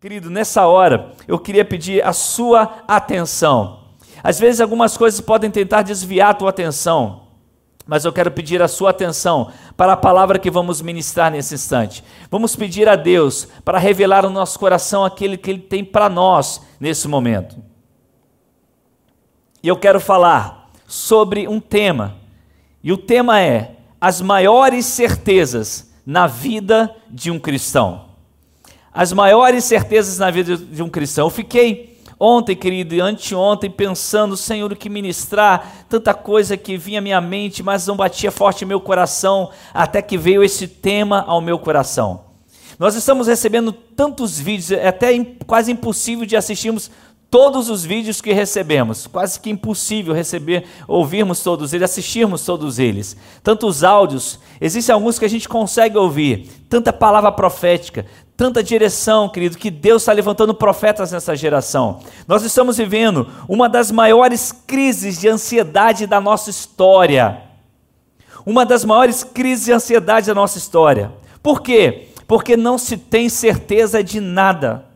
Querido, nessa hora eu queria pedir a sua atenção. Às vezes algumas coisas podem tentar desviar a tua atenção, mas eu quero pedir a sua atenção para a palavra que vamos ministrar nesse instante. Vamos pedir a Deus para revelar no nosso coração aquele que Ele tem para nós nesse momento. E eu quero falar sobre um tema, e o tema é as maiores certezas na vida de um cristão as maiores certezas na vida de um cristão. Eu fiquei ontem, querido, e anteontem pensando, Senhor, o que ministrar, tanta coisa que vinha à minha mente, mas não batia forte em meu coração, até que veio esse tema ao meu coração. Nós estamos recebendo tantos vídeos, é até quase impossível de assistirmos todos os vídeos que recebemos, quase que impossível receber, ouvirmos todos eles, assistirmos todos eles. Tantos áudios, existem alguns que a gente consegue ouvir, tanta palavra profética, tanta direção, querido, que Deus está levantando profetas nessa geração. Nós estamos vivendo uma das maiores crises de ansiedade da nossa história. Uma das maiores crises de ansiedade da nossa história. Por quê? Porque não se tem certeza de nada.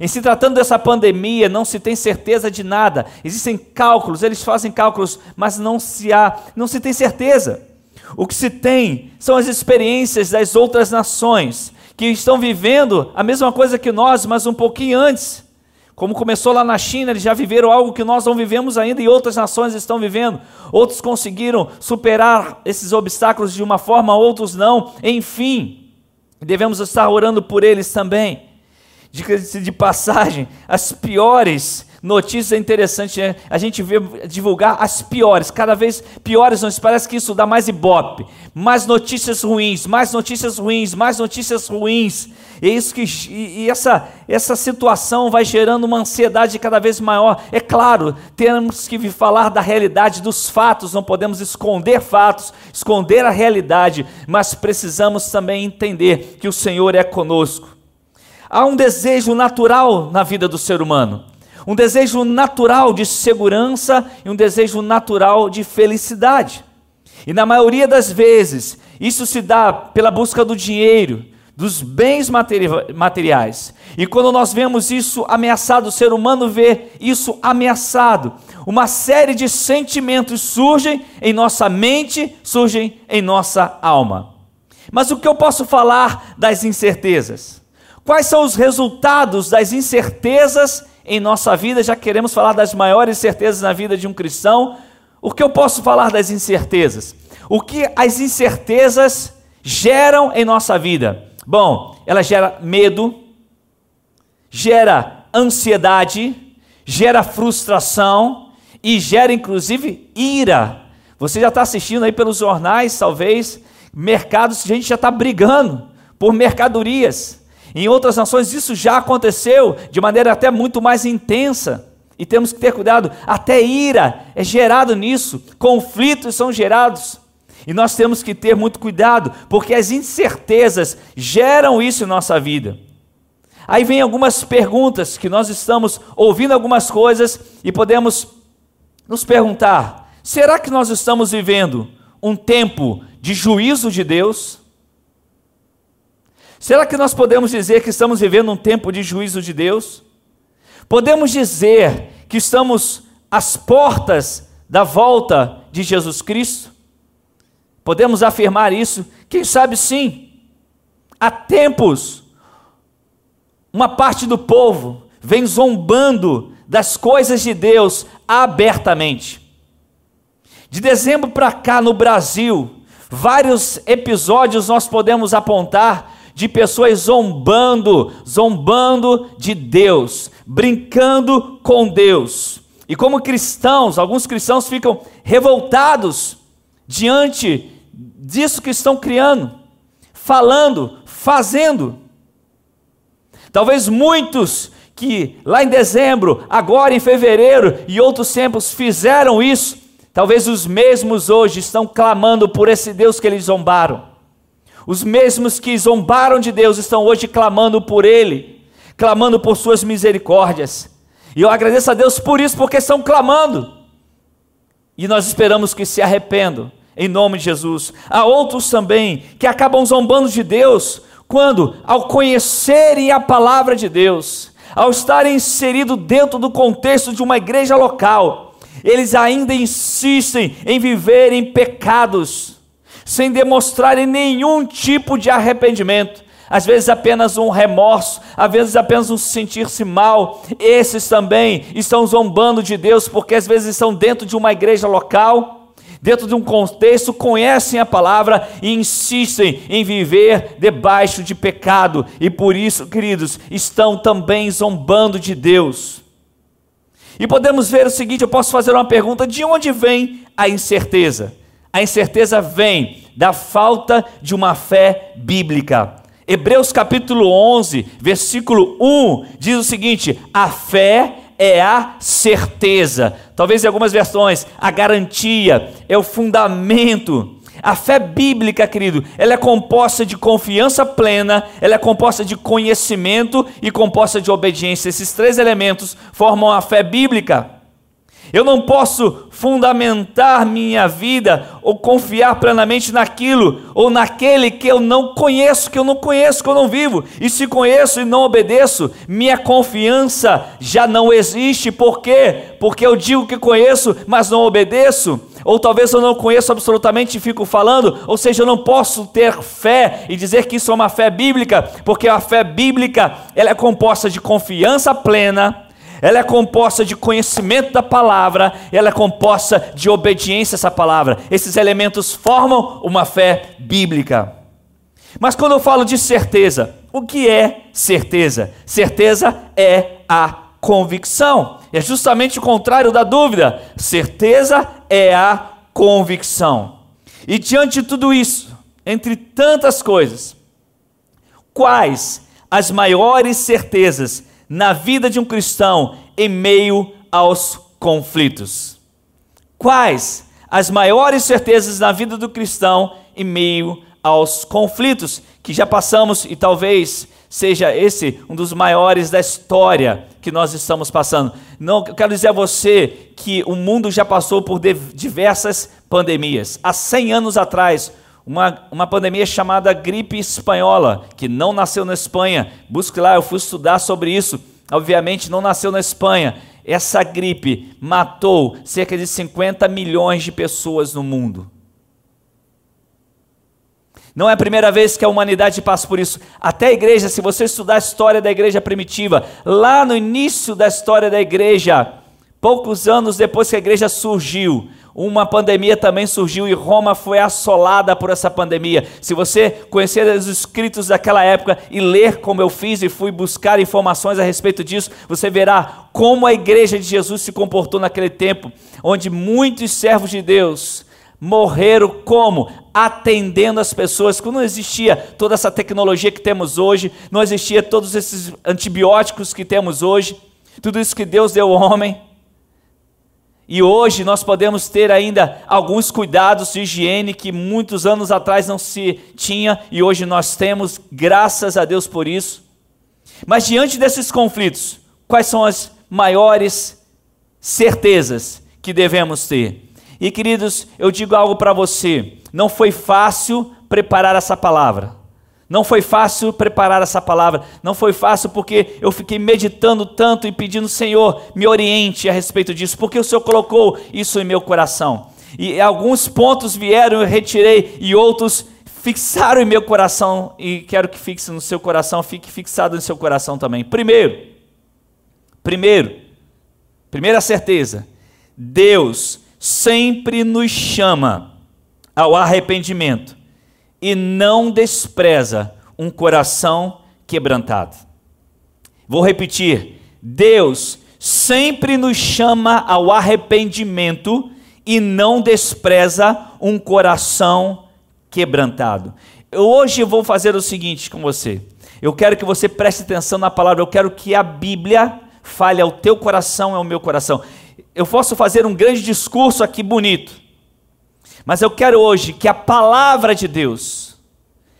Em se tratando dessa pandemia, não se tem certeza de nada. Existem cálculos, eles fazem cálculos, mas não se há, não se tem certeza. O que se tem são as experiências das outras nações que estão vivendo a mesma coisa que nós, mas um pouquinho antes. Como começou lá na China, eles já viveram algo que nós não vivemos ainda e outras nações estão vivendo. Outros conseguiram superar esses obstáculos de uma forma, outros não. Enfim, devemos estar orando por eles também de, de passagem, as piores notícias é interessante, né? a gente vê divulgar as piores, cada vez piores, parece que isso dá mais ibope, mais notícias ruins, mais notícias ruins, mais notícias ruins. É isso que e, e essa essa situação vai gerando uma ansiedade cada vez maior. É claro, temos que falar da realidade dos fatos, não podemos esconder fatos, esconder a realidade, mas precisamos também entender que o Senhor é conosco. Há um desejo natural na vida do ser humano, um desejo natural de segurança e um desejo natural de felicidade. E na maioria das vezes, isso se dá pela busca do dinheiro, dos bens materiais. E quando nós vemos isso ameaçado, o ser humano vê isso ameaçado, uma série de sentimentos surgem em nossa mente, surgem em nossa alma. Mas o que eu posso falar das incertezas? Quais são os resultados das incertezas em nossa vida? Já queremos falar das maiores certezas na vida de um cristão. O que eu posso falar das incertezas? O que as incertezas geram em nossa vida? Bom, ela gera medo, gera ansiedade, gera frustração e gera inclusive ira. Você já está assistindo aí pelos jornais, talvez, mercados, gente já está brigando por mercadorias. Em outras nações isso já aconteceu de maneira até muito mais intensa. E temos que ter cuidado, até ira é gerado nisso, conflitos são gerados. E nós temos que ter muito cuidado, porque as incertezas geram isso em nossa vida. Aí vem algumas perguntas que nós estamos ouvindo algumas coisas e podemos nos perguntar: será que nós estamos vivendo um tempo de juízo de Deus? Será que nós podemos dizer que estamos vivendo um tempo de juízo de Deus? Podemos dizer que estamos às portas da volta de Jesus Cristo? Podemos afirmar isso? Quem sabe sim. Há tempos, uma parte do povo vem zombando das coisas de Deus abertamente. De dezembro para cá no Brasil, vários episódios nós podemos apontar de pessoas zombando, zombando de Deus, brincando com Deus. E como cristãos, alguns cristãos ficam revoltados diante disso que estão criando, falando, fazendo. Talvez muitos que lá em dezembro, agora em fevereiro e outros tempos fizeram isso, talvez os mesmos hoje estão clamando por esse Deus que eles zombaram. Os mesmos que zombaram de Deus estão hoje clamando por Ele, clamando por Suas misericórdias. E eu agradeço a Deus por isso, porque estão clamando. E nós esperamos que se arrependam, em nome de Jesus. Há outros também que acabam zombando de Deus Quando, ao conhecerem a palavra de Deus, ao estarem inseridos dentro do contexto de uma igreja local, eles ainda insistem em viver em pecados, sem demonstrarem nenhum tipo de arrependimento às vezes apenas um remorso, às vezes apenas um sentir-se mal. Esses também estão zombando de Deus, porque às vezes estão dentro de uma igreja local, dentro de um contexto, conhecem a palavra e insistem em viver debaixo de pecado, e por isso, queridos, estão também zombando de Deus. E podemos ver o seguinte: eu posso fazer uma pergunta: de onde vem a incerteza? A incerteza vem da falta de uma fé bíblica. Hebreus capítulo 11, versículo 1 diz o seguinte: a fé é a certeza. Talvez em algumas versões, a garantia, é o fundamento. A fé bíblica, querido, ela é composta de confiança plena, ela é composta de conhecimento e composta de obediência. Esses três elementos formam a fé bíblica. Eu não posso fundamentar minha vida ou confiar plenamente naquilo ou naquele que eu não conheço, que eu não conheço, que eu não vivo. E se conheço e não obedeço, minha confiança já não existe. Por quê? Porque eu digo que conheço, mas não obedeço. Ou talvez eu não conheço absolutamente e fico falando, ou seja, eu não posso ter fé e dizer que isso é uma fé bíblica, porque a fé bíblica ela é composta de confiança plena, ela é composta de conhecimento da palavra, ela é composta de obediência a essa palavra. Esses elementos formam uma fé bíblica. Mas quando eu falo de certeza, o que é certeza? Certeza é a convicção. É justamente o contrário da dúvida. Certeza é a convicção. E diante de tudo isso, entre tantas coisas, quais as maiores certezas na vida de um cristão em meio aos conflitos? Quais as maiores certezas na vida do cristão em meio aos conflitos que já passamos e talvez seja esse um dos maiores da história que nós estamos passando. Não eu quero dizer a você que o mundo já passou por diversas pandemias. Há 100 anos atrás, uma, uma pandemia chamada gripe espanhola, que não nasceu na Espanha. Busque lá, eu fui estudar sobre isso. Obviamente não nasceu na Espanha. Essa gripe matou cerca de 50 milhões de pessoas no mundo. Não é a primeira vez que a humanidade passa por isso. Até a igreja, se você estudar a história da igreja primitiva, lá no início da história da igreja, poucos anos depois que a igreja surgiu, uma pandemia também surgiu e Roma foi assolada por essa pandemia. Se você conhecer os escritos daquela época e ler como eu fiz e fui buscar informações a respeito disso, você verá como a igreja de Jesus se comportou naquele tempo, onde muitos servos de Deus morreram como? Atendendo as pessoas, quando não existia toda essa tecnologia que temos hoje, não existia todos esses antibióticos que temos hoje, tudo isso que Deus deu ao homem. E hoje nós podemos ter ainda alguns cuidados de higiene que muitos anos atrás não se tinha e hoje nós temos, graças a Deus por isso. Mas diante desses conflitos, quais são as maiores certezas que devemos ter? E queridos, eu digo algo para você: não foi fácil preparar essa palavra. Não foi fácil preparar essa palavra, não foi fácil porque eu fiquei meditando tanto e pedindo, Senhor, me oriente a respeito disso, porque o Senhor colocou isso em meu coração. E alguns pontos vieram, eu retirei, e outros fixaram em meu coração, e quero que fixe no seu coração, fique fixado no seu coração também. Primeiro, primeiro, primeira certeza, Deus sempre nos chama ao arrependimento e não despreza um coração quebrantado. Vou repetir: Deus sempre nos chama ao arrependimento e não despreza um coração quebrantado. Hoje eu vou fazer o seguinte com você. Eu quero que você preste atenção na palavra, eu quero que a Bíblia fale ao teu coração e ao meu coração. Eu posso fazer um grande discurso aqui bonito, mas eu quero hoje que a palavra de Deus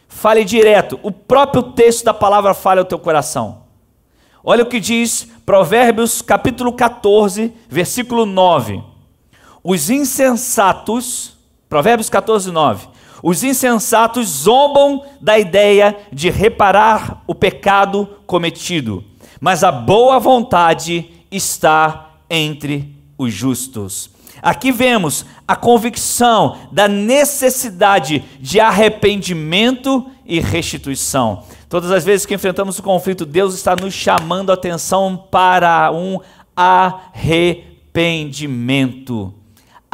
fale direto, o próprio texto da palavra fale ao teu coração. Olha o que diz Provérbios capítulo 14, versículo 9. Os insensatos, Provérbios 14, 9. Os insensatos zombam da ideia de reparar o pecado cometido, mas a boa vontade está entre os justos. Aqui vemos a convicção da necessidade de arrependimento e restituição. Todas as vezes que enfrentamos o conflito, Deus está nos chamando a atenção para um arrependimento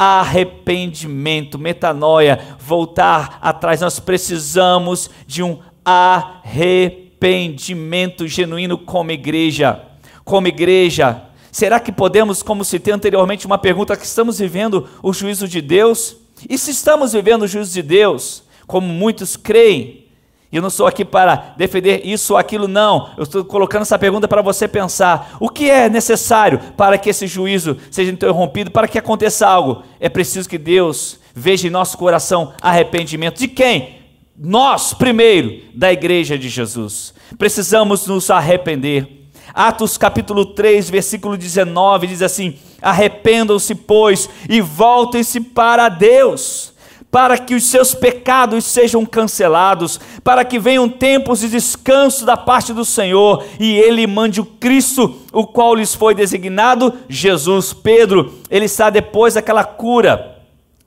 arrependimento, metanoia, voltar atrás. Nós precisamos de um arrependimento genuíno como igreja. Como igreja, será que podemos, como citei anteriormente, uma pergunta: que estamos vivendo o juízo de Deus? E se estamos vivendo o juízo de Deus, como muitos creem, e eu não sou aqui para defender isso ou aquilo, não. Eu estou colocando essa pergunta para você pensar. O que é necessário para que esse juízo seja interrompido, para que aconteça algo? É preciso que Deus veja em nosso coração arrependimento. De quem? Nós, primeiro, da igreja de Jesus. Precisamos nos arrepender. Atos capítulo 3, versículo 19 diz assim: Arrependam-se, pois, e voltem-se para Deus para que os seus pecados sejam cancelados, para que venham tempos de descanso da parte do Senhor e ele mande o Cristo, o qual lhes foi designado, Jesus. Pedro, ele está depois daquela cura.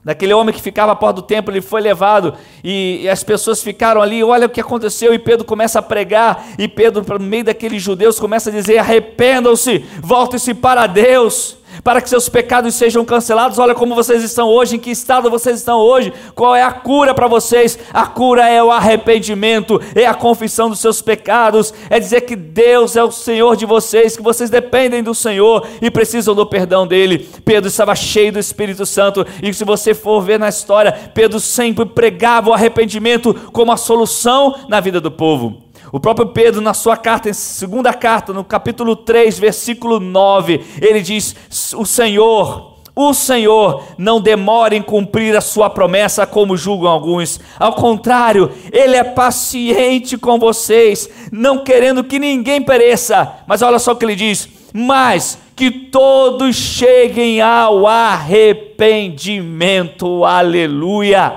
Daquele homem que ficava à porta do templo, ele foi levado e, e as pessoas ficaram ali. Olha o que aconteceu. E Pedro começa a pregar. E Pedro, no meio daqueles judeus, começa a dizer: Arrependam-se, voltem-se para Deus para que seus pecados sejam cancelados. Olha como vocês estão hoje, em que estado vocês estão hoje, qual é a cura para vocês? A cura é o arrependimento, é a confissão dos seus pecados, é dizer que Deus é o Senhor de vocês, que vocês dependem do Senhor e precisam do perdão dele. Pedro estava cheio do Espírito Santo, e se você for ver na história, Pedro sempre pregava o arrependimento como a solução na vida do povo. O próprio Pedro, na sua carta, em segunda carta, no capítulo 3, versículo 9, ele diz: O Senhor, o Senhor não demora em cumprir a sua promessa, como julgam alguns. Ao contrário, Ele é paciente com vocês, não querendo que ninguém pereça. Mas olha só o que ele diz: Mas que todos cheguem ao arrependimento. Aleluia!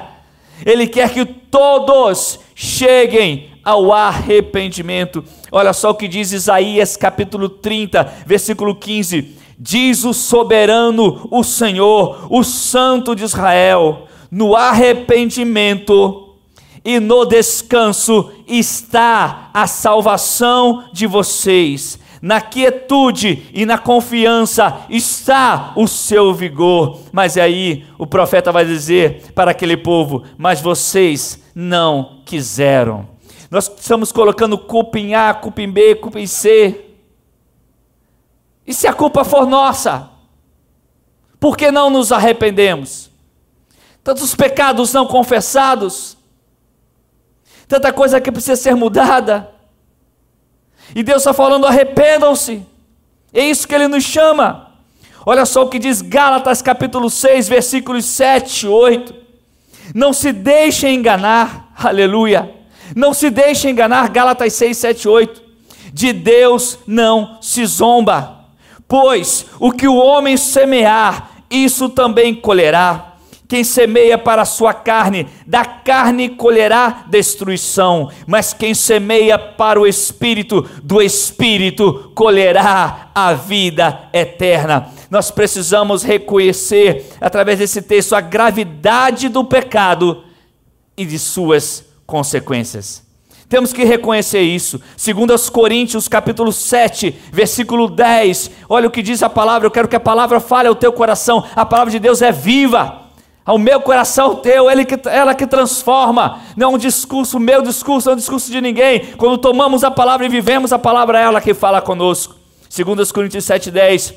Ele quer que todos cheguem ao arrependimento. Olha só o que diz Isaías capítulo 30, versículo 15: Diz o soberano, o Senhor, o Santo de Israel: no arrependimento e no descanso está a salvação de vocês. Na quietude e na confiança está o seu vigor. Mas aí o profeta vai dizer para aquele povo: Mas vocês não quiseram. Nós estamos colocando culpa em A, culpa em B, culpa em C. E se a culpa for nossa? Por que não nos arrependemos? Tantos pecados não confessados, tanta coisa que precisa ser mudada. E Deus está falando: arrependam-se. É isso que Ele nos chama. Olha só o que diz Gálatas capítulo 6, versículos 7 e 8. Não se deixem enganar, aleluia. Não se deixe enganar, Gálatas 6, 7, 8. De Deus não se zomba, pois o que o homem semear, isso também colherá. Quem semeia para a sua carne, da carne colherá destruição, mas quem semeia para o espírito, do espírito colherá a vida eterna. Nós precisamos reconhecer, através desse texto, a gravidade do pecado e de suas consequências. Temos que reconhecer isso. Segundo aos Coríntios, capítulo 7, versículo 10. Olha o que diz a palavra. Eu quero que a palavra fale ao teu coração. A palavra de Deus é viva. Ao meu coração teu, ele que, ela que transforma. Não é um discurso, meu discurso, não é um discurso de ninguém. Quando tomamos a palavra e vivemos a palavra, é ela que fala conosco. Segundo aos Coríntios 7, 10.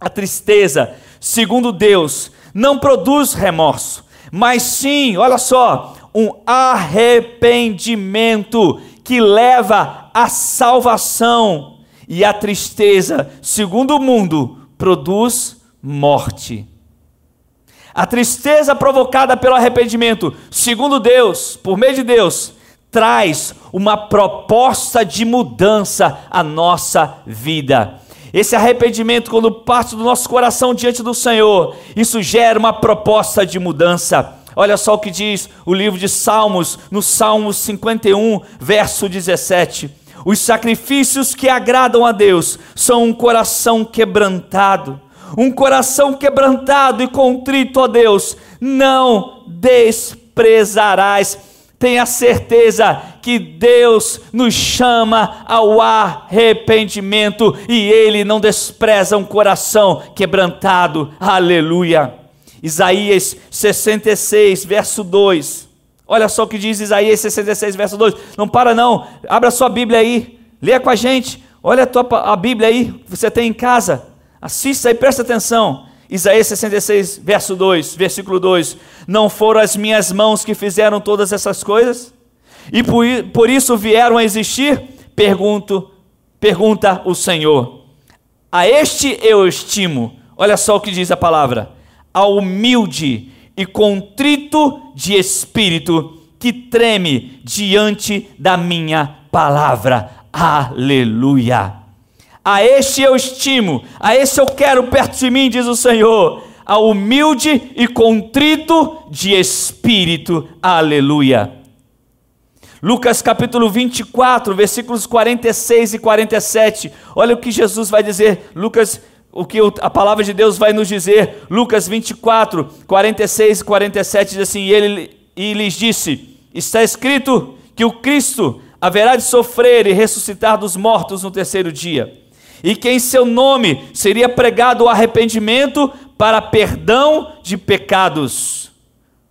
A tristeza, segundo Deus, não produz remorso, mas sim, olha só, um arrependimento que leva à salvação, e a tristeza, segundo o mundo, produz morte. A tristeza provocada pelo arrependimento, segundo Deus, por meio de Deus, traz uma proposta de mudança à nossa vida. Esse arrependimento, quando parte do nosso coração diante do Senhor, isso gera uma proposta de mudança. Olha só o que diz o livro de Salmos, no Salmo 51, verso 17. Os sacrifícios que agradam a Deus são um coração quebrantado. Um coração quebrantado e contrito a Deus, não desprezarás. Tenha certeza que Deus nos chama ao arrependimento e Ele não despreza um coração quebrantado. Aleluia. Isaías 66, verso 2. Olha só o que diz Isaías 66, verso 2. Não para não, abra sua Bíblia aí, leia com a gente. Olha a, tua, a Bíblia aí que você tem em casa. Assista e presta atenção. Isaías 66, verso 2, versículo 2: Não foram as minhas mãos que fizeram todas essas coisas? E por, por isso vieram a existir? Pergunto, pergunta o Senhor. A este eu estimo. Olha só o que diz a palavra: ao humilde e contrito de espírito, que treme diante da minha palavra. Aleluia. A este eu estimo, a esse eu quero perto de mim, diz o Senhor, a humilde e contrito de espírito. Aleluia. Lucas capítulo 24, versículos 46 e 47. Olha o que Jesus vai dizer. Lucas, o que a palavra de Deus vai nos dizer. Lucas 24, 46 e 47 diz assim: e ele e lhes disse: Está escrito que o Cristo haverá de sofrer e ressuscitar dos mortos no terceiro dia e que em seu nome seria pregado o arrependimento para perdão de pecados.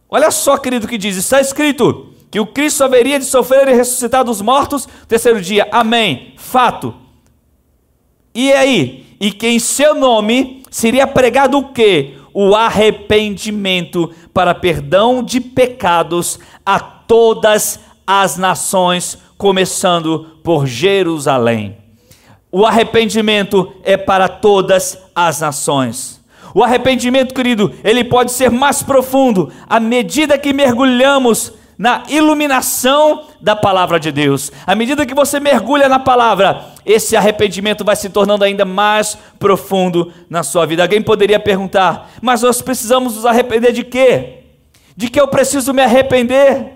Olha só, querido, que diz: está escrito que o Cristo haveria de sofrer e ressuscitar dos mortos no terceiro dia. Amém. Fato. E aí? E que em seu nome seria pregado o quê? O arrependimento para perdão de pecados a todas as nações, começando por Jerusalém. O arrependimento é para todas as nações. O arrependimento, querido, ele pode ser mais profundo à medida que mergulhamos na iluminação da palavra de Deus. À medida que você mergulha na palavra, esse arrependimento vai se tornando ainda mais profundo na sua vida. Alguém poderia perguntar: "Mas nós precisamos nos arrepender de quê? De que eu preciso me arrepender?"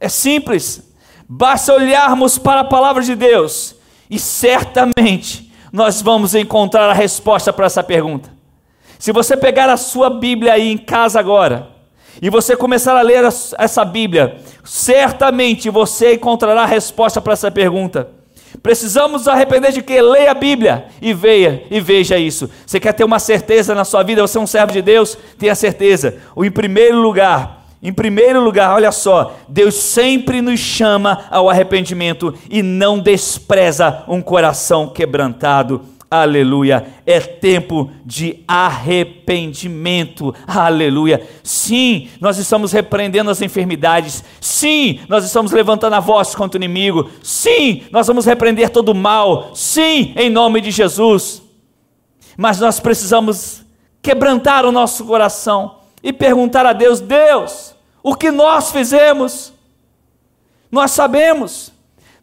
É simples. Basta olharmos para a palavra de Deus e certamente nós vamos encontrar a resposta para essa pergunta. Se você pegar a sua Bíblia aí em casa agora, e você começar a ler essa Bíblia, certamente você encontrará a resposta para essa pergunta. Precisamos arrepender de que leia a Bíblia e veja e veja isso. Você quer ter uma certeza na sua vida? Você é um servo de Deus? Tenha certeza. O em primeiro lugar, em primeiro lugar, olha só, Deus sempre nos chama ao arrependimento e não despreza um coração quebrantado. Aleluia. É tempo de arrependimento. Aleluia. Sim, nós estamos repreendendo as enfermidades. Sim, nós estamos levantando a voz contra o inimigo. Sim, nós vamos repreender todo o mal. Sim, em nome de Jesus. Mas nós precisamos quebrantar o nosso coração e perguntar a Deus: Deus, o que nós fizemos? Nós sabemos.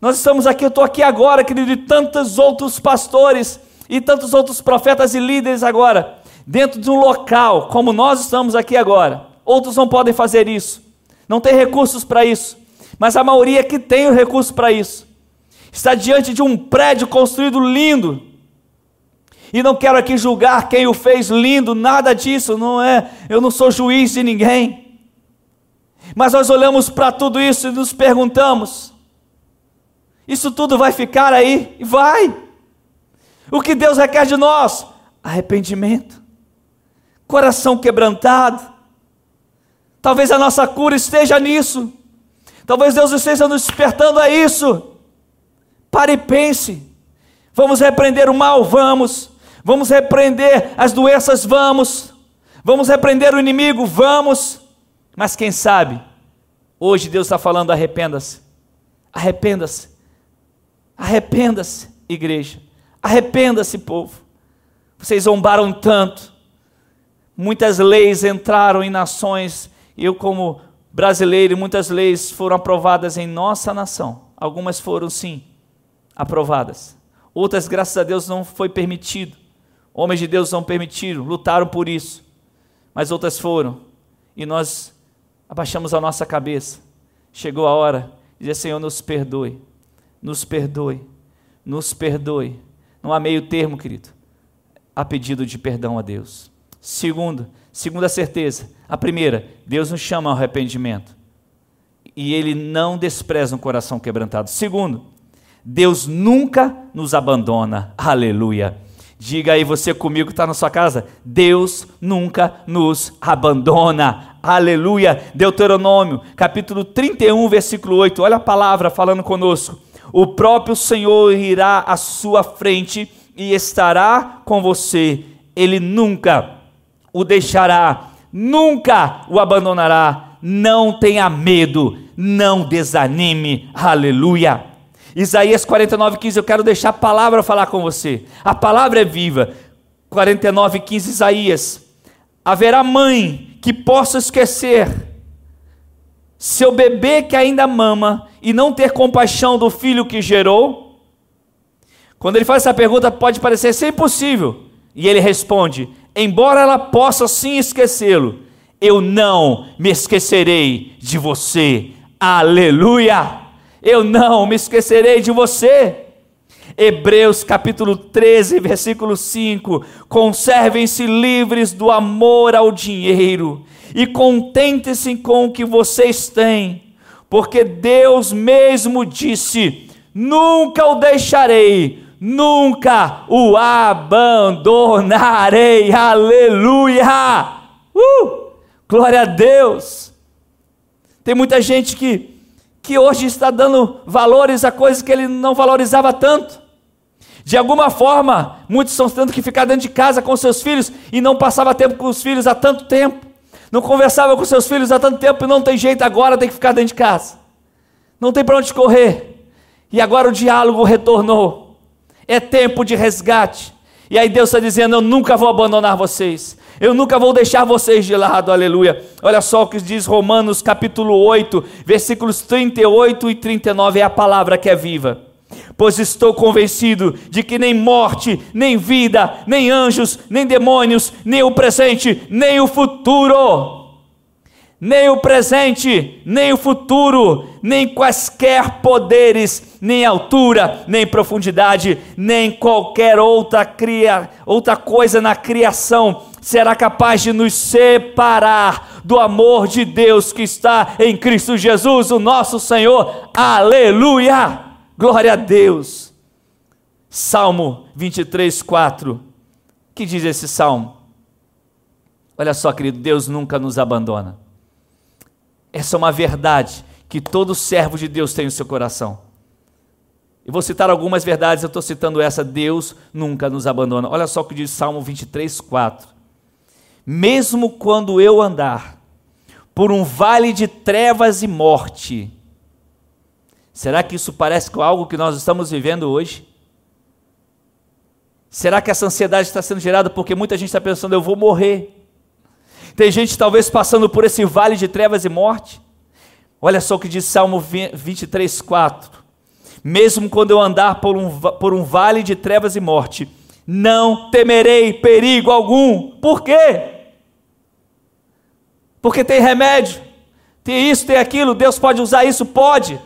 Nós estamos aqui, eu estou aqui agora, querido, e tantos outros pastores e tantos outros profetas e líderes agora, dentro de um local, como nós estamos aqui agora. Outros não podem fazer isso, não tem recursos para isso, mas a maioria que tem o recurso para isso está diante de um prédio construído lindo, e não quero aqui julgar quem o fez lindo, nada disso, não é. Eu não sou juiz de ninguém. Mas nós olhamos para tudo isso e nos perguntamos: isso tudo vai ficar aí? Vai. O que Deus requer de nós? Arrependimento, coração quebrantado. Talvez a nossa cura esteja nisso. Talvez Deus esteja nos despertando a isso. Pare e pense. Vamos repreender o mal? Vamos. Vamos repreender as doenças? Vamos. Vamos repreender o inimigo? Vamos. Mas quem sabe, hoje Deus está falando: arrependa-se. Arrependa-se. Arrependa-se, igreja. Arrependa-se, povo. Vocês zombaram tanto. Muitas leis entraram em nações. Eu, como brasileiro, muitas leis foram aprovadas em nossa nação. Algumas foram, sim, aprovadas. Outras, graças a Deus, não foi permitido. Homens de Deus não permitiram, lutaram por isso. Mas outras foram. E nós abaixamos a nossa cabeça. Chegou a hora de dizer: Senhor, nos perdoe, nos perdoe, nos perdoe. Não há meio termo, querido. Há pedido de perdão a Deus. Segundo, segunda certeza. A primeira, Deus nos chama ao arrependimento. E Ele não despreza um coração quebrantado. Segundo, Deus nunca nos abandona. Aleluia. Diga aí você comigo que está na sua casa: Deus nunca nos abandona. Aleluia. Deuteronômio, capítulo 31, versículo 8. Olha a palavra falando conosco. O próprio Senhor irá à sua frente e estará com você. Ele nunca o deixará, nunca o abandonará. Não tenha medo, não desanime. Aleluia. Isaías 49, 15, eu quero deixar a palavra falar com você. A palavra é viva. 49, 15, Isaías. Haverá mãe que possa esquecer seu bebê que ainda mama e não ter compaixão do filho que gerou? Quando ele faz essa pergunta, pode parecer ser impossível. E ele responde: Embora ela possa sim esquecê-lo, eu não me esquecerei de você. Aleluia! eu não me esquecerei de você. Hebreus capítulo 13, versículo 5: Conservem-se livres do amor ao dinheiro e contentem-se com o que vocês têm, porque Deus mesmo disse: Nunca o deixarei, nunca o abandonarei. Aleluia! Uh! Glória a Deus! Tem muita gente que que hoje está dando valores a coisas que ele não valorizava tanto. De alguma forma, muitos estão tendo que ficar dentro de casa com seus filhos e não passava tempo com os filhos há tanto tempo. Não conversava com seus filhos há tanto tempo e não tem jeito agora, tem que ficar dentro de casa. Não tem para onde correr. E agora o diálogo retornou. É tempo de resgate. E aí Deus está dizendo: Eu nunca vou abandonar vocês. Eu nunca vou deixar vocês de lado, aleluia. Olha só o que diz Romanos capítulo 8, versículos 38 e 39, é a palavra que é viva. Pois estou convencido de que nem morte, nem vida, nem anjos, nem demônios, nem o presente, nem o futuro nem o presente, nem o futuro, nem quaisquer poderes, nem altura, nem profundidade, nem qualquer outra, cria, outra coisa na criação será capaz de nos separar do amor de Deus que está em Cristo Jesus, o nosso Senhor. Aleluia! Glória a Deus. Salmo 23, 4. que diz esse salmo? Olha só, querido, Deus nunca nos abandona. Essa é uma verdade que todo servo de Deus tem no seu coração. E vou citar algumas verdades, eu estou citando essa: Deus nunca nos abandona. Olha só o que diz Salmo 23, 4. Mesmo quando eu andar por um vale de trevas e morte, será que isso parece com algo que nós estamos vivendo hoje? Será que essa ansiedade está sendo gerada porque muita gente está pensando, eu vou morrer? Tem gente talvez passando por esse vale de trevas e morte. Olha só o que diz Salmo 23, 4. Mesmo quando eu andar por um, por um vale de trevas e morte, não temerei perigo algum. Por quê? Porque tem remédio, tem isso, tem aquilo, Deus pode usar isso? Pode.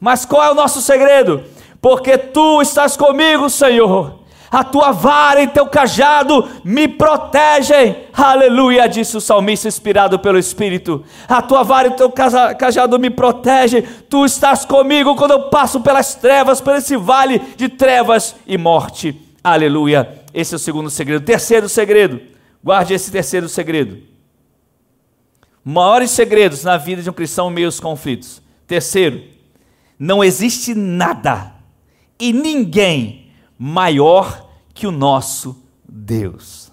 Mas qual é o nosso segredo? Porque tu estás comigo, Senhor a tua vara e teu cajado me protegem. Aleluia, disse o salmista inspirado pelo Espírito. A tua vara e teu cajado me protegem. Tu estás comigo quando eu passo pelas trevas, por esse vale de trevas e morte. Aleluia. Esse é o segundo segredo. Terceiro segredo. Guarde esse terceiro segredo. Maiores segredos na vida de um cristão meio aos conflitos. Terceiro, não existe nada e ninguém maior que o nosso Deus.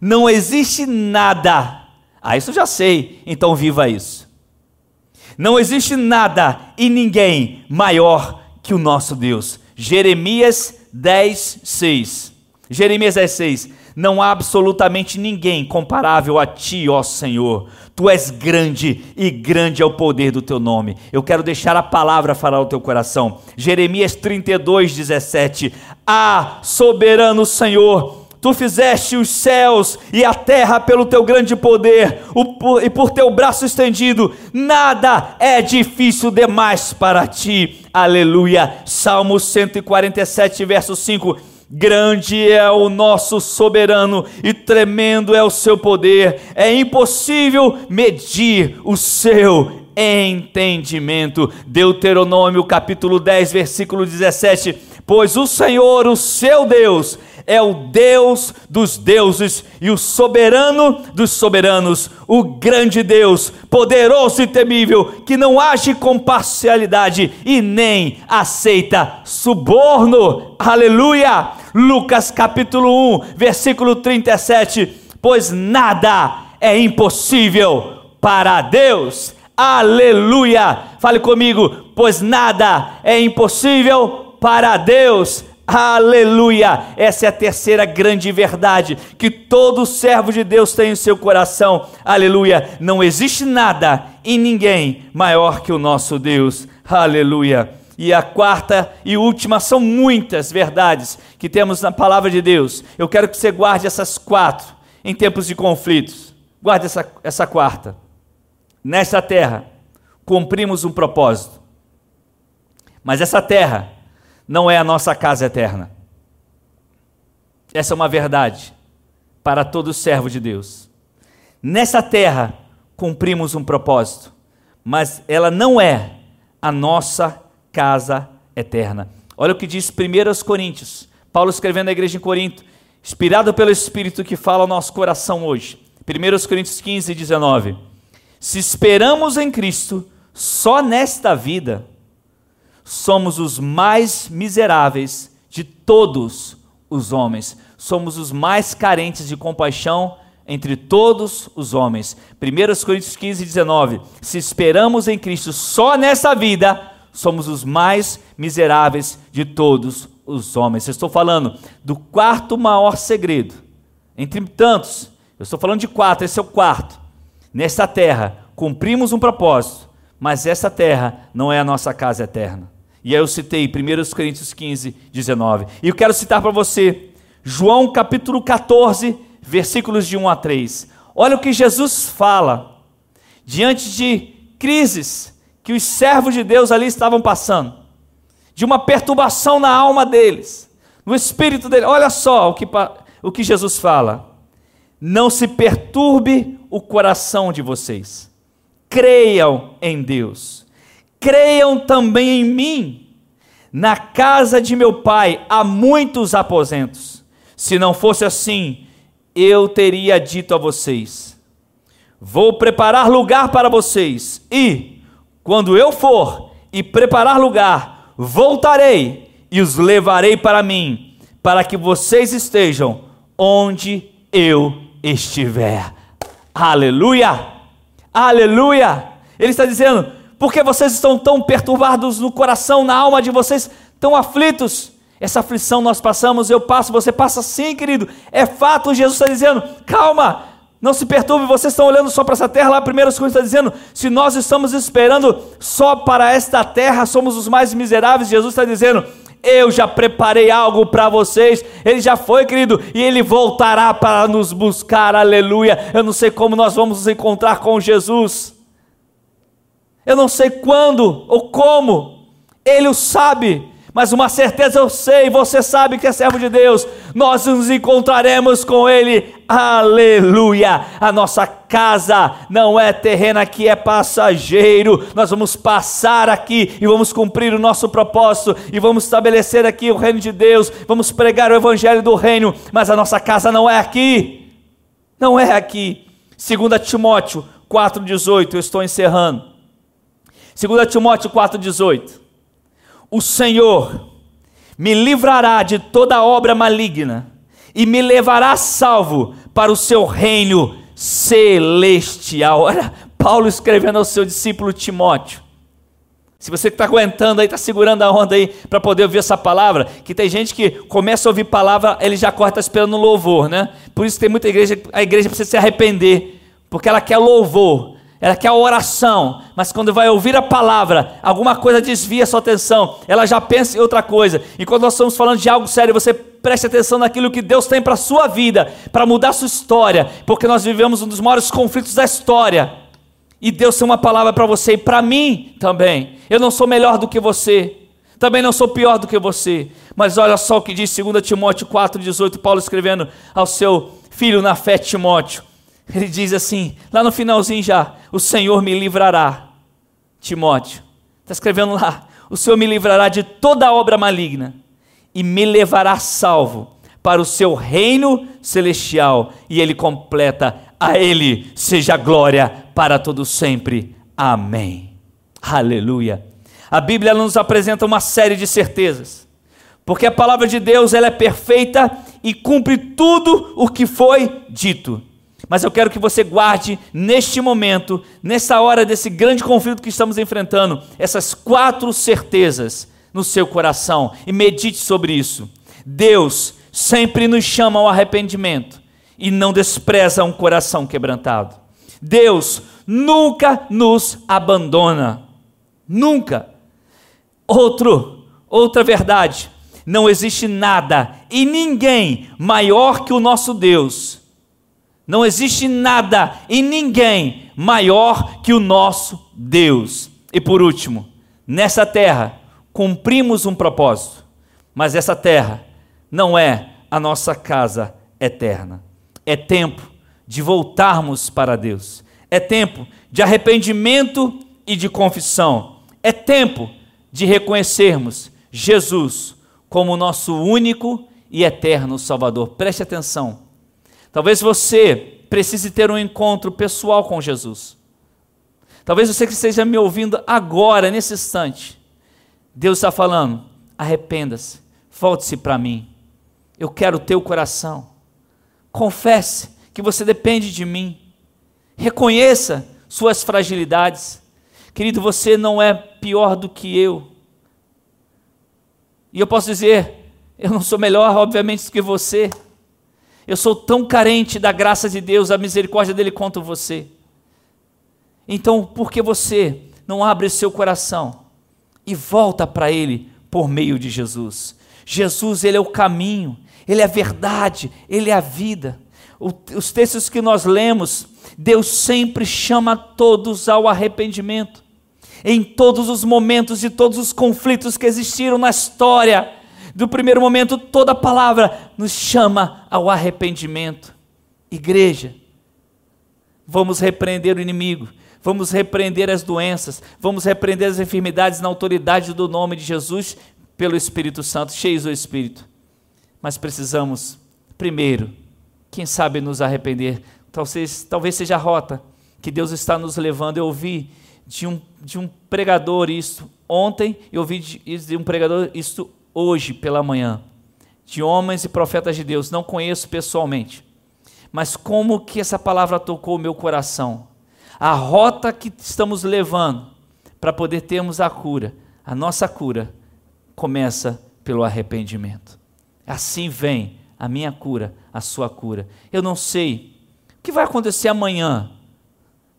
Não existe nada. Ah, isso eu já sei, então viva isso. Não existe nada e ninguém maior que o nosso Deus. Jeremias 10, 6. Jeremias 10, 6. Não há absolutamente ninguém comparável a ti, ó Senhor. Tu és grande e grande é o poder do teu nome. Eu quero deixar a palavra falar o teu coração. Jeremias 32, 17. Ah, soberano Senhor, Tu fizeste os céus e a terra pelo teu grande poder e por teu braço estendido. Nada é difícil demais para ti. Aleluia. Salmo 147, verso 5. Grande é o nosso soberano e tremendo é o seu poder. É impossível medir o seu entendimento. Deuteronômio capítulo 10, versículo 17. Pois o Senhor, o seu Deus, é o Deus dos deuses e o soberano dos soberanos, o grande Deus, poderoso e temível, que não age com parcialidade e nem aceita suborno. Aleluia! Lucas capítulo 1, versículo 37. Pois nada é impossível para Deus. Aleluia! Fale comigo, pois nada é impossível para Deus. Aleluia! Essa é a terceira grande verdade que todo servo de Deus tem em seu coração. Aleluia! Não existe nada e ninguém maior que o nosso Deus. Aleluia! E a quarta e última são muitas verdades que temos na palavra de Deus. Eu quero que você guarde essas quatro em tempos de conflitos. Guarde essa, essa quarta. Nesta terra, cumprimos um propósito. Mas essa terra não é a nossa casa eterna. Essa é uma verdade para todo servo de Deus. Nessa terra cumprimos um propósito, mas ela não é a nossa casa eterna. Olha o que diz 1 Coríntios, Paulo escrevendo à igreja em Corinto, inspirado pelo Espírito que fala ao nosso coração hoje. 1 Coríntios 15, 19. Se esperamos em Cristo só nesta vida, somos os mais miseráveis de todos os homens. Somos os mais carentes de compaixão entre todos os homens. 1 Coríntios 15, 19. Se esperamos em Cristo só nessa vida, somos os mais miseráveis de todos os homens. Eu estou falando do quarto maior segredo. Entre tantos, eu estou falando de quatro, esse é o quarto. Nesta terra, cumprimos um propósito, mas essa terra não é a nossa casa eterna. E aí eu citei 1 Coríntios 15, 19. E eu quero citar para você João capítulo 14, versículos de 1 a 3. Olha o que Jesus fala diante de crises que os servos de Deus ali estavam passando, de uma perturbação na alma deles, no espírito deles. Olha só o que, o que Jesus fala: Não se perturbe o coração de vocês, creiam em Deus creiam também em mim. Na casa de meu pai há muitos aposentos. Se não fosse assim, eu teria dito a vocês: Vou preparar lugar para vocês, e, quando eu for e preparar lugar, voltarei e os levarei para mim, para que vocês estejam onde eu estiver. Aleluia! Aleluia! Ele está dizendo: porque vocês estão tão perturbados no coração, na alma de vocês, tão aflitos. Essa aflição nós passamos, eu passo, você passa sim, querido. É fato, Jesus está dizendo: calma, não se perturbe, vocês estão olhando só para essa terra. Lá, 1 Coríntios está dizendo: se nós estamos esperando só para esta terra, somos os mais miseráveis. Jesus está dizendo: eu já preparei algo para vocês. Ele já foi, querido, e ele voltará para nos buscar. Aleluia. Eu não sei como nós vamos nos encontrar com Jesus. Eu não sei quando ou como, Ele o sabe, mas uma certeza eu sei, você sabe que é servo de Deus, nós nos encontraremos com Ele, aleluia. A nossa casa não é terrena, aqui é passageiro, nós vamos passar aqui e vamos cumprir o nosso propósito e vamos estabelecer aqui o reino de Deus, vamos pregar o evangelho do reino, mas a nossa casa não é aqui, não é aqui. 2 Timóteo 4,18, eu estou encerrando. 2 Timóteo 4,18: O Senhor me livrará de toda obra maligna e me levará salvo para o seu reino celestial. Olha, Paulo escrevendo ao seu discípulo Timóteo. Se você está aguentando aí, está segurando a onda aí para poder ouvir essa palavra, que tem gente que começa a ouvir palavra, ele já está esperando louvor, né? Por isso tem muita igreja, a igreja precisa se arrepender, porque ela quer louvor ela quer a oração, mas quando vai ouvir a palavra, alguma coisa desvia sua atenção, ela já pensa em outra coisa. E quando nós estamos falando de algo sério, você preste atenção naquilo que Deus tem para a sua vida, para mudar a sua história, porque nós vivemos um dos maiores conflitos da história. E Deus tem uma palavra para você e para mim também. Eu não sou melhor do que você, também não sou pior do que você. Mas olha só o que diz 2 Timóteo 4,18, Paulo escrevendo ao seu filho na fé, Timóteo. Ele diz assim, lá no finalzinho já: O Senhor me livrará, Timóteo. Está escrevendo lá: O Senhor me livrará de toda obra maligna e me levará salvo para o seu reino celestial. E ele completa: A Ele seja glória para todo sempre. Amém. Aleluia. A Bíblia nos apresenta uma série de certezas. Porque a palavra de Deus ela é perfeita e cumpre tudo o que foi dito. Mas eu quero que você guarde neste momento, nessa hora desse grande conflito que estamos enfrentando, essas quatro certezas no seu coração e medite sobre isso. Deus sempre nos chama ao arrependimento e não despreza um coração quebrantado. Deus nunca nos abandona. Nunca. Outro, outra verdade, não existe nada e ninguém maior que o nosso Deus não existe nada e ninguém maior que o nosso Deus. E por último, nessa terra cumprimos um propósito, mas essa terra não é a nossa casa eterna. É tempo de voltarmos para Deus. É tempo de arrependimento e de confissão. É tempo de reconhecermos Jesus como nosso único e eterno Salvador. Preste atenção. Talvez você precise ter um encontro pessoal com Jesus. Talvez você que esteja me ouvindo agora, nesse instante. Deus está falando: arrependa-se, volte-se para mim. Eu quero o teu coração. Confesse que você depende de mim. Reconheça suas fragilidades. Querido, você não é pior do que eu. E eu posso dizer, eu não sou melhor, obviamente, do que você. Eu sou tão carente da graça de Deus, da misericórdia dele quanto você. Então, por que você não abre seu coração e volta para ele por meio de Jesus? Jesus, ele é o caminho, ele é a verdade, ele é a vida. Os textos que nós lemos, Deus sempre chama todos ao arrependimento. Em todos os momentos e todos os conflitos que existiram na história, do primeiro momento, toda palavra nos chama ao arrependimento. Igreja, vamos repreender o inimigo, vamos repreender as doenças, vamos repreender as enfermidades na autoridade do nome de Jesus pelo Espírito Santo, cheios do Espírito. Mas precisamos, primeiro, quem sabe nos arrepender. Talvez, talvez seja a rota que Deus está nos levando. Eu ouvi de um, de um pregador isso ontem, eu ouvi de, de um pregador isso hoje pela manhã, de homens e profetas de Deus, não conheço pessoalmente, mas como que essa palavra tocou o meu coração. A rota que estamos levando para poder termos a cura, a nossa cura, começa pelo arrependimento. Assim vem a minha cura, a sua cura. Eu não sei o que vai acontecer amanhã,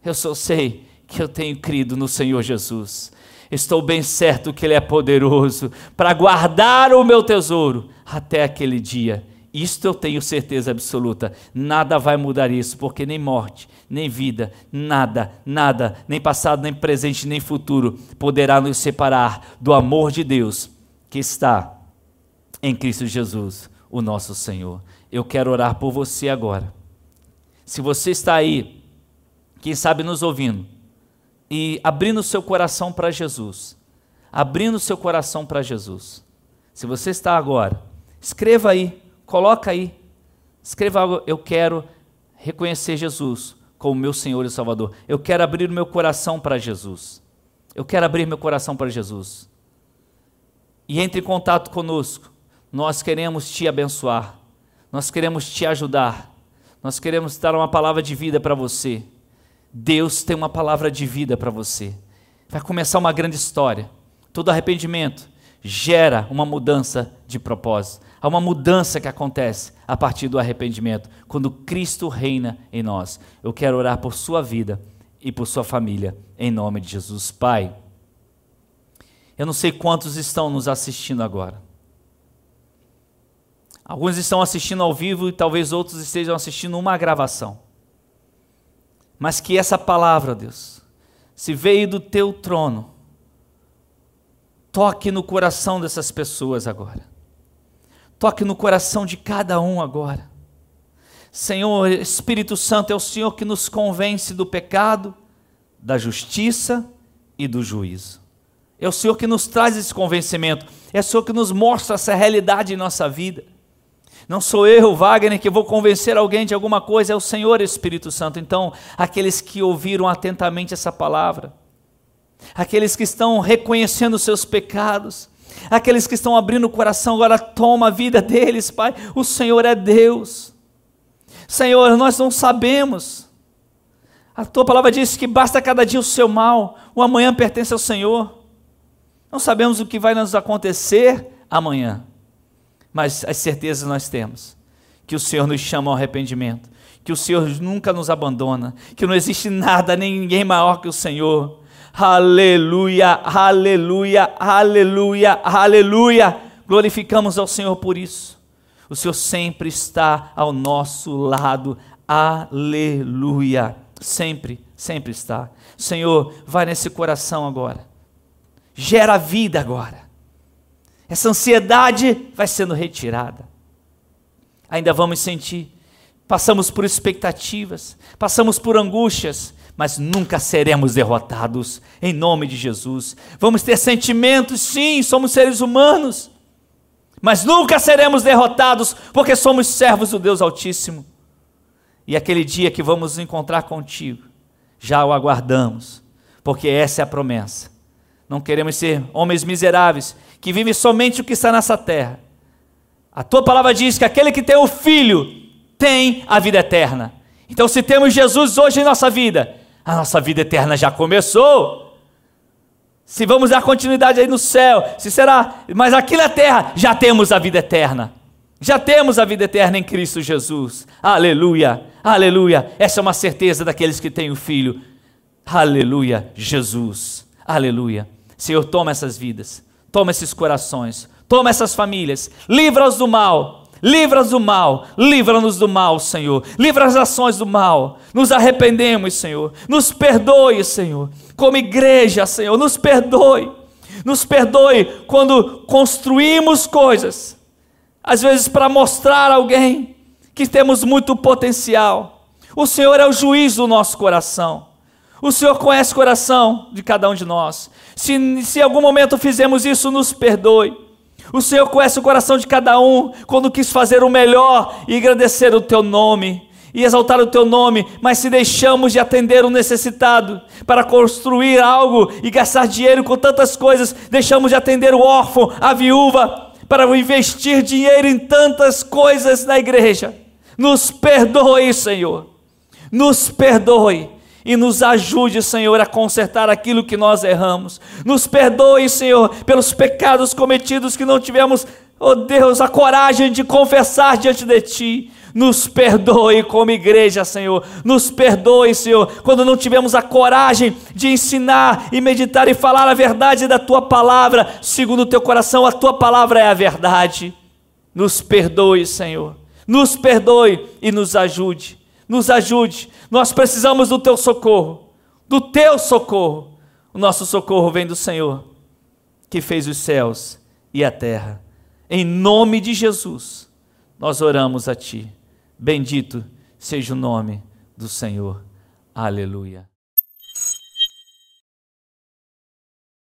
eu só sei que eu tenho crido no Senhor Jesus estou bem certo que Ele é poderoso para guardar o meu tesouro até aquele dia. Isto eu tenho certeza absoluta. Nada vai mudar isso, porque nem morte, nem vida, nada, nada, nem passado, nem presente, nem futuro poderá nos separar do amor de Deus que está em Cristo Jesus, o nosso Senhor. Eu quero orar por você agora. Se você está aí, quem sabe nos ouvindo, e abrindo seu coração para Jesus. Abrindo seu coração para Jesus. Se você está agora, escreva aí, coloca aí. Escreva algo, eu quero reconhecer Jesus como meu Senhor e Salvador. Eu quero abrir meu coração para Jesus. Eu quero abrir meu coração para Jesus. E entre em contato conosco. Nós queremos te abençoar. Nós queremos te ajudar. Nós queremos dar uma palavra de vida para você. Deus tem uma palavra de vida para você. Vai começar uma grande história. Todo arrependimento gera uma mudança de propósito. Há uma mudança que acontece a partir do arrependimento, quando Cristo reina em nós. Eu quero orar por sua vida e por sua família, em nome de Jesus. Pai, eu não sei quantos estão nos assistindo agora. Alguns estão assistindo ao vivo e talvez outros estejam assistindo uma gravação. Mas que essa palavra, Deus, se veio do teu trono, toque no coração dessas pessoas agora. Toque no coração de cada um agora. Senhor, Espírito Santo, é o Senhor que nos convence do pecado, da justiça e do juízo. É o Senhor que nos traz esse convencimento. É o Senhor que nos mostra essa realidade em nossa vida. Não sou eu, Wagner, que vou convencer alguém de alguma coisa, é o Senhor Espírito Santo. Então, aqueles que ouviram atentamente essa palavra, aqueles que estão reconhecendo os seus pecados, aqueles que estão abrindo o coração, agora toma a vida deles, Pai. O Senhor é Deus. Senhor, nós não sabemos. A tua palavra diz que basta cada dia o seu mal, o amanhã pertence ao Senhor. Não sabemos o que vai nos acontecer amanhã, mas as certezas nós temos: que o Senhor nos chama ao arrependimento, que o Senhor nunca nos abandona, que não existe nada nem ninguém maior que o Senhor. Aleluia, aleluia, aleluia, aleluia. Glorificamos ao Senhor por isso. O Senhor sempre está ao nosso lado. Aleluia. Sempre, sempre está. Senhor, vai nesse coração agora. Gera vida agora. Essa ansiedade vai sendo retirada. Ainda vamos sentir. Passamos por expectativas, passamos por angústias, mas nunca seremos derrotados, em nome de Jesus. Vamos ter sentimentos, sim, somos seres humanos, mas nunca seremos derrotados, porque somos servos do Deus Altíssimo. E aquele dia que vamos nos encontrar contigo, já o aguardamos, porque essa é a promessa. Não queremos ser homens miseráveis que vivem somente o que está nessa terra. A tua palavra diz que aquele que tem o filho tem a vida eterna. Então, se temos Jesus hoje em nossa vida, a nossa vida eterna já começou se vamos dar continuidade aí no céu, se será, mas aqui na terra já temos a vida eterna. Já temos a vida eterna em Cristo Jesus. Aleluia, aleluia. Essa é uma certeza daqueles que têm o Filho. Aleluia, Jesus. Aleluia. Senhor, toma essas vidas, toma esses corações, toma essas famílias, livra-os do mal, Livra-nos do mal, livra-nos do mal, Senhor. Livra as ações do mal. Nos arrependemos, Senhor. Nos perdoe, Senhor. Como igreja, Senhor, nos perdoe. Nos perdoe quando construímos coisas, às vezes para mostrar a alguém que temos muito potencial. O Senhor é o juiz do nosso coração. O Senhor conhece o coração de cada um de nós. Se, se em algum momento fizemos isso, nos perdoe. O Senhor conhece o coração de cada um quando quis fazer o melhor e agradecer o teu nome e exaltar o teu nome, mas se deixamos de atender o necessitado para construir algo e gastar dinheiro com tantas coisas, deixamos de atender o órfão, a viúva, para investir dinheiro em tantas coisas na igreja. Nos perdoe, Senhor. Nos perdoe e nos ajude, Senhor, a consertar aquilo que nós erramos. Nos perdoe, Senhor, pelos pecados cometidos que não tivemos, oh Deus, a coragem de confessar diante de Ti. Nos perdoe como igreja, Senhor. Nos perdoe, Senhor, quando não tivemos a coragem de ensinar e meditar e falar a verdade da Tua palavra, segundo o Teu coração, a Tua palavra é a verdade. Nos perdoe, Senhor. Nos perdoe e nos ajude nos ajude. Nós precisamos do teu socorro, do teu socorro. O nosso socorro vem do Senhor, que fez os céus e a terra. Em nome de Jesus, nós oramos a ti. Bendito seja o nome do Senhor. Aleluia.